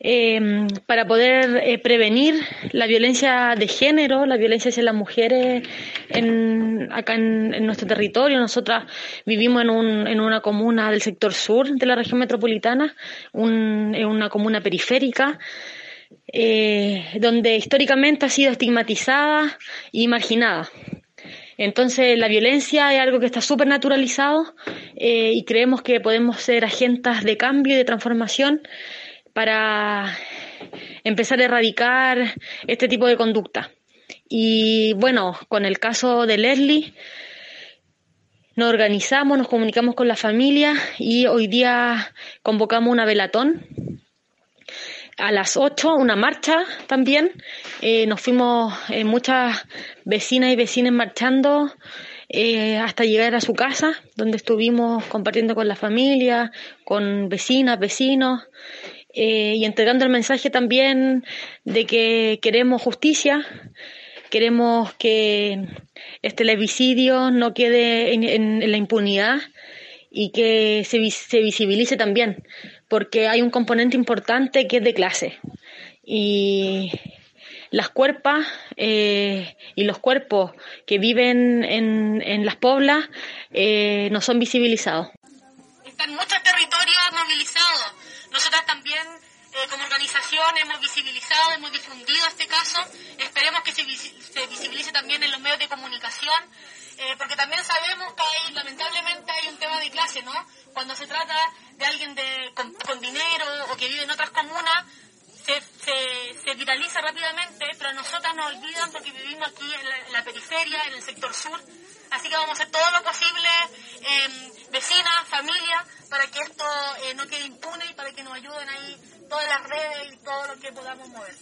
Em, para poder eh, prevenir la violencia de género, la violencia hacia las mujeres en, acá en, nuestro territorio. Nosotras vivimos en, un, en una comuna del sector sur de la región metropolitana, en una comuna periférica. Eh, donde históricamente ha sido estigmatizada y marginada. Entonces, la violencia es algo que está súper naturalizado eh, y creemos que podemos ser agentes de cambio y de transformación para empezar a erradicar este tipo de conducta. Y bueno, con el caso de Leslie, nos organizamos, nos comunicamos con la familia y hoy día convocamos una velatón a las 8 una marcha también. Eh, nos fuimos eh, muchas vecinas y vecinos marchando eh, hasta llegar a su casa, donde estuvimos compartiendo con la familia, con vecinas, vecinos. Y entregando el mensaje también de que queremos justicia, queremos que este televisidio no quede en, la impunidad y que se, se visibilice también, porque hay un componente importante que es de clase. Y las cuerpas eh, y los cuerpos que viven en, en las poblas eh, no son visibilizados. Están muchos territorios movilizados. Nosotras también, eh, como organización, hemos visibilizado, hemos difundido este caso. Esperemos que se, visibilice también en los medios de comunicación eh, porque también sabemos que hay, lamentablemente hay un tema de clase, ¿no? Cuando se trata de alguien de, con, dinero o que vive en otras comunas, se, se, viraliza rápidamente, pero a nosotras nos olvidan porque vivimos aquí en la, periferia, en el sector sur. Así que vamos a hacer todo lo posible, eh, vecinas, familia, para que esto eh, no quede impune y para que nos ayuden ahí todas las redes y todo lo que podamos mover.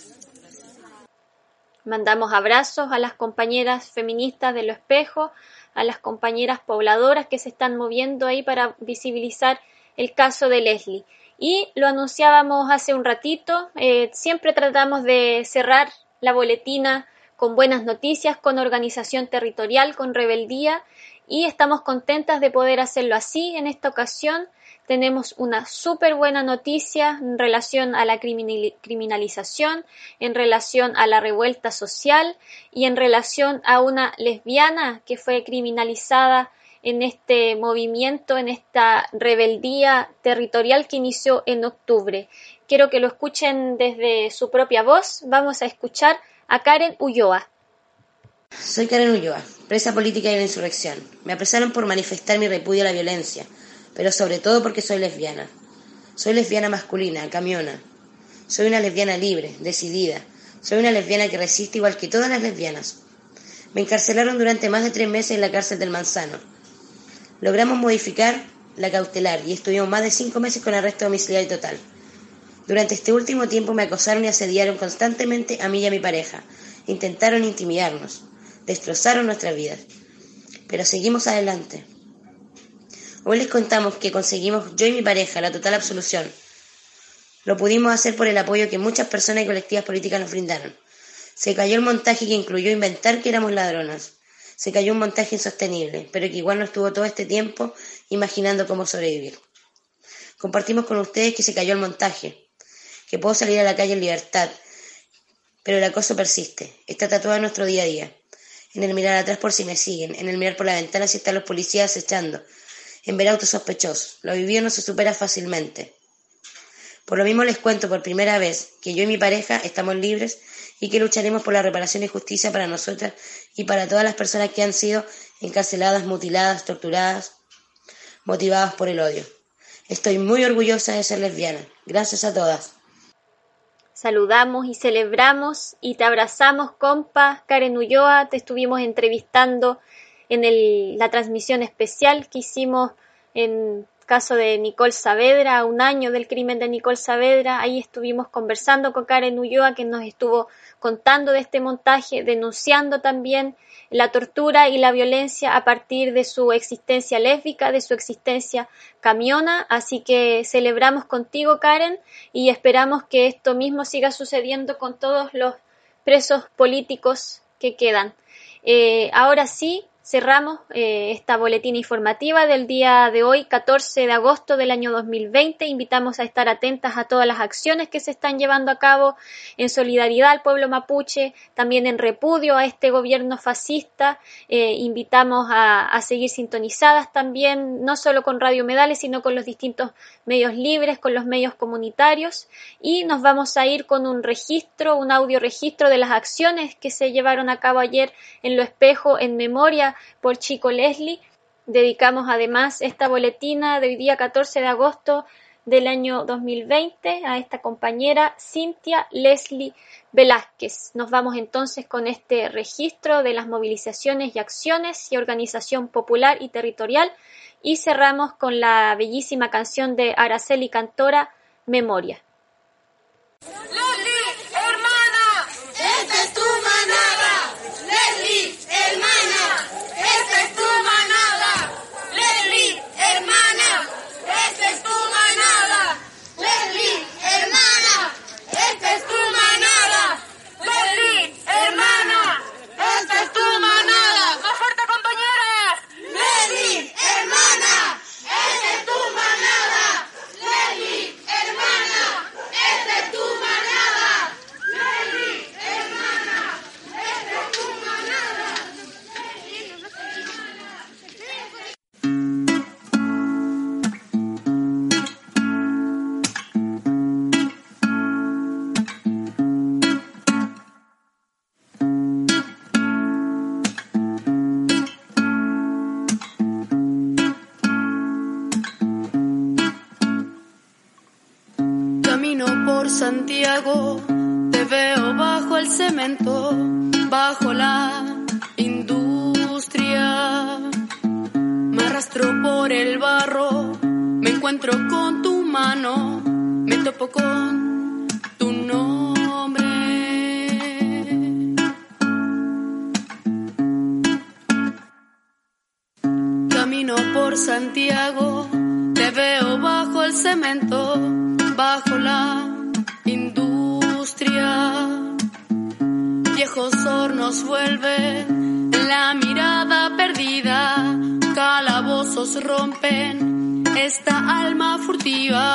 Mandamos abrazos a las compañeras feministas de Lo Espejo, a las compañeras pobladoras que se están moviendo ahí para visibilizar el caso de Leslie. Y lo anunciábamos hace un ratito, eh, siempre tratamos de cerrar la boletina con buenas noticias, con organización territorial, con rebeldía y estamos contentas de poder hacerlo así. En esta ocasión tenemos una súper buena noticia en relación a la criminalización, en relación a la revuelta social y en relación a una lesbiana que fue criminalizada en este movimiento, en esta rebeldía territorial que inició en octubre. Quiero que lo escuchen desde su propia voz. Vamos a escuchar a Karen Ulloa. Soy Karen Ulloa, presa política de la insurrección. Me apresaron por manifestar mi repudio a la violencia, pero sobre todo porque soy lesbiana. Soy lesbiana masculina, camiona. Soy una lesbiana libre, decidida. Soy una lesbiana que resiste igual que todas las lesbianas. Me encarcelaron durante más de tres meses en la cárcel del Manzano. Logramos modificar la cautelar y estuvimos más de cinco meses con arresto domiciliario total. Durante este último tiempo me acosaron y asediaron constantemente a mí y a mi pareja. Intentaron intimidarnos. Destrozaron nuestras vidas. Pero seguimos adelante. Hoy les contamos que conseguimos yo y mi pareja la total absolución. Lo pudimos hacer por el apoyo que muchas personas y colectivas políticas nos brindaron. Se cayó el montaje que incluyó inventar que éramos ladronas. Se cayó un montaje insostenible, pero que igual no estuvo todo este tiempo imaginando cómo sobrevivir. Compartimos con ustedes que se cayó el montaje, que puedo salir a la calle en libertad, pero el acoso persiste, está tatuado en nuestro día a día. En el mirar atrás por si me siguen, en el mirar por la ventana si están los policías echando, en ver autos sospechosos. Lo vivido no se supera fácilmente. Por lo mismo les cuento por primera vez que yo y mi pareja estamos libres y que lucharemos por la reparación y justicia para nosotras y para todas las personas que han sido encarceladas, mutiladas, torturadas, motivadas por el odio. Estoy muy orgullosa de ser lesbiana. Gracias a todas. Saludamos y celebramos y te abrazamos, compa. Karen Ulloa, te estuvimos entrevistando en la transmisión especial que hicimos en caso de Nicole Saavedra, un año del crimen de Nicole Saavedra, ahí estuvimos conversando con Karen Ulloa que nos estuvo contando de este montaje, denunciando también la tortura y la violencia a partir de su existencia lésbica, de su existencia camiona, así que celebramos contigo Karen y esperamos que esto mismo siga sucediendo con todos los presos políticos que quedan. Eh, ahora sí, cerramos eh, esta boletina informativa del día de hoy, 14 de agosto del año 2020. Invitamos a estar atentas a todas las acciones que se están llevando a cabo en solidaridad al pueblo mapuche, también en repudio a este gobierno fascista. Eh, invitamos a, a, seguir sintonizadas también, no solo con Radio Medales, sino con los distintos medios libres, con los medios comunitarios. Y nos vamos a ir con un registro, un audio registro de las acciones que se llevaron a cabo ayer en Lo Espejo en memoria por Chico Leslie. Dedicamos además esta boletina de hoy día 14 de agosto del año 2020 a esta compañera Cintia Leslie Velázquez. Nos vamos entonces con este registro de las movilizaciones y acciones y organización popular y territorial y cerramos con la bellísima canción de Araceli Cantora, Memoria. Santiago, te veo bajo el cemento, bajo la industria. Me arrastro por el barro, me encuentro con tu mano, me topo con tu nombre. Camino por Santiago, te veo bajo el cemento, bajo la Viejos hornos vuelven, la mirada perdida, calabozos rompen esta alma furtiva.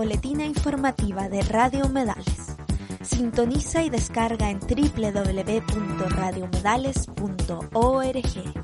Boletina informativa de Radio Humedales. Sintoniza y descarga en www.radiomedales.org.